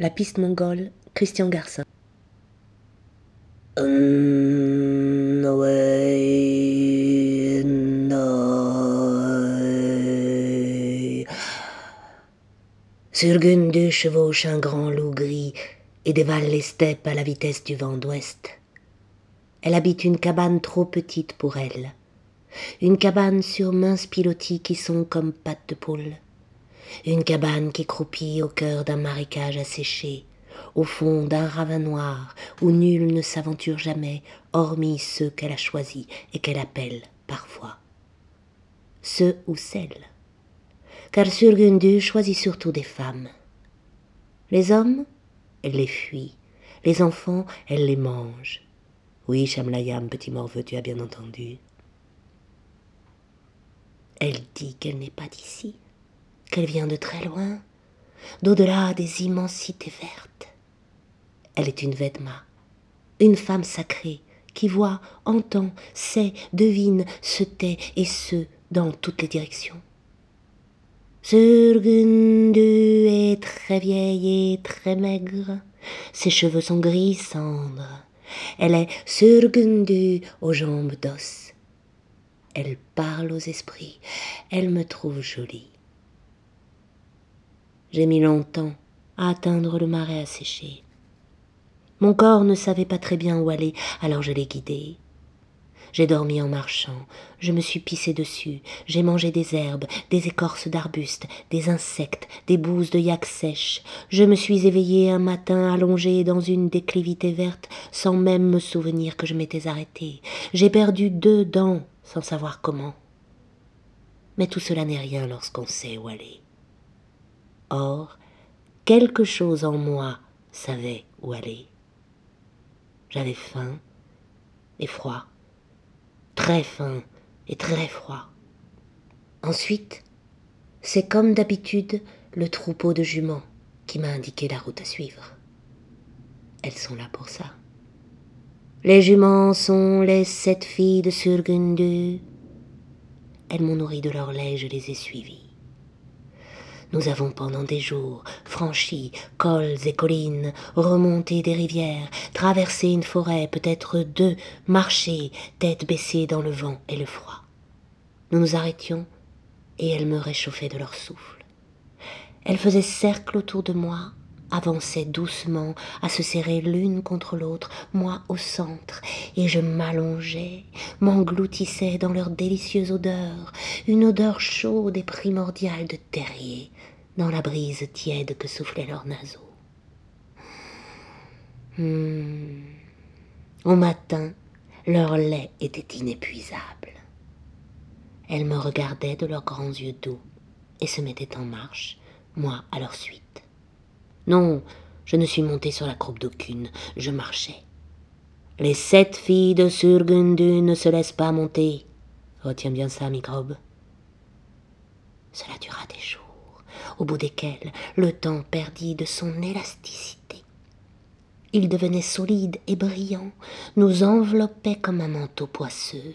La piste mongole, Christian Garcin. Surgundu chevauche un grand loup gris et dévale les steppes à la vitesse du vent d'ouest. Elle habite une cabane trop petite pour elle, une cabane sur minces pilotis qui sont comme pattes de poule, une cabane qui croupit au cœur d'un marécage asséché, au fond d'un ravin noir où nul ne s'aventure jamais, hormis ceux qu'elle a choisis et qu'elle appelle parfois. Ceux ou celles. Car Surgundu choisit surtout des femmes. Les hommes, elle les fuit. Les enfants, elle les mange. Oui, Chamlayam, petit morveux, tu as bien entendu. Elle dit qu'elle n'est pas d'ici, qu'elle vient de très loin, d'au-delà des immensités vertes. Elle est une Vedma, une femme sacrée, qui voit, entend, sait, devine, se tait et se dans toutes les directions. Surgundu est très vieille et très maigre, ses cheveux sont gris cendre, elle est surgundu aux jambes d'os. Elle parle aux esprits, elle me trouve jolie. J'ai mis longtemps à atteindre le marais asséché. Mon corps ne savait pas très bien où aller, alors je l'ai guidé. J'ai dormi en marchant, je me suis pissé dessus, j'ai mangé des herbes, des écorces d'arbustes, des insectes, des bouses de yak sèches. Je me suis éveillé un matin allongé dans une déclivité verte sans même me souvenir que je m'étais arrêté. J'ai perdu deux dents sans savoir comment. Mais tout cela n'est rien lorsqu'on sait où aller. Or, quelque chose en moi savait où aller. J'avais faim et froid très fin et très froid. Ensuite, c'est comme d'habitude le troupeau de juments qui m'a indiqué la route à suivre. Elles sont là pour ça. Les juments sont les sept filles de Surgundu. Elles m'ont nourri de leur lait, je les ai suivies. Nous avons pendant des jours franchi cols et collines, remonté des rivières, traversé une forêt, peut-être deux, marché, tête baissée dans le vent et le froid. Nous nous arrêtions, et elles me réchauffaient de leur souffle. Elles faisaient cercle autour de moi, avançaient doucement à se serrer l'une contre l'autre, moi au centre, et je m'allongeais, m'engloutissais dans leur délicieuse odeur, une odeur chaude et primordiale de terrier, dans la brise tiède que soufflaient leurs naseaux. Hmm. Au matin, leur lait était inépuisable. Elles me regardaient de leurs grands yeux doux et se mettaient en marche, moi à leur suite. Non, je ne suis monté sur la croupe d'aucune, je marchais. Les sept filles de Surgundu ne se laissent pas monter. Retiens bien ça, microbe. Cela dura des jours, au bout desquels le temps perdit de son élasticité. Il devenait solide et brillant, nous enveloppait comme un manteau poisseux.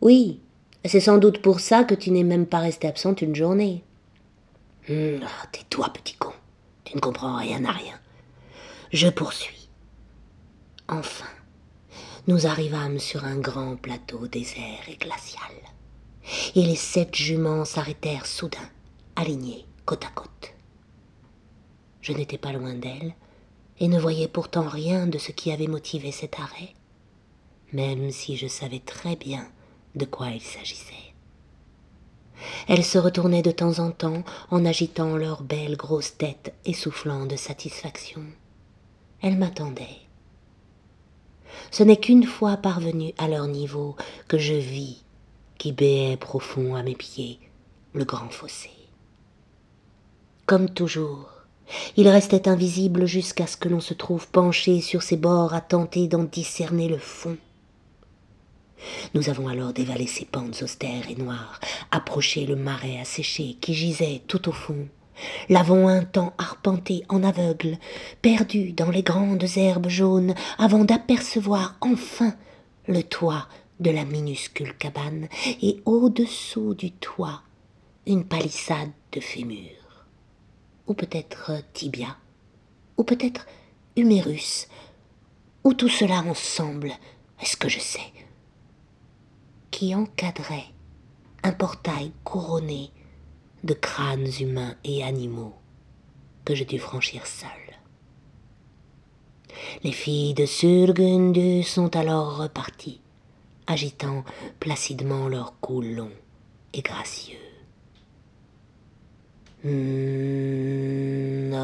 Oui, c'est sans doute pour ça que tu n'es même pas resté absente une journée. Hum, ah, tais-toi, petit con. Tu ne comprends rien à rien. Je poursuis. Enfin, nous arrivâmes sur un grand plateau désert et glacial. Et les sept juments s'arrêtèrent soudain, alignés côte à côte. Je n'étais pas loin d'elles et ne voyais pourtant rien de ce qui avait motivé cet arrêt, même si je savais très bien de quoi il s'agissait. Elles se retournaient de temps en temps en agitant leurs belles grosses têtes et soufflant de satisfaction. Elles m'attendaient. Ce n'est qu'une fois parvenue à leur niveau que je vis, qui béait profond à mes pieds, le grand fossé. Comme toujours, il restait invisible jusqu'à ce que l'on se trouve penché sur ses bords à tenter d'en discerner le fond. Nous avons alors dévalé ces pentes austères et noires, approché le marais asséché qui gisait tout au fond, l'avons un temps arpenté en aveugle, perdu dans les grandes herbes jaunes, avant d'apercevoir enfin le toit de la minuscule cabane, et au-dessous du toit, une palissade de fémur. ou peut-être tibia, ou peut-être humérus, ou tout cela ensemble, est-ce que je sais, qui encadrait un portail couronné de crânes humains et animaux que je dus franchir seul. Les filles de Surgundu sont alors reparties, agitant placidement leurs cous longs et gracieux. Hmm,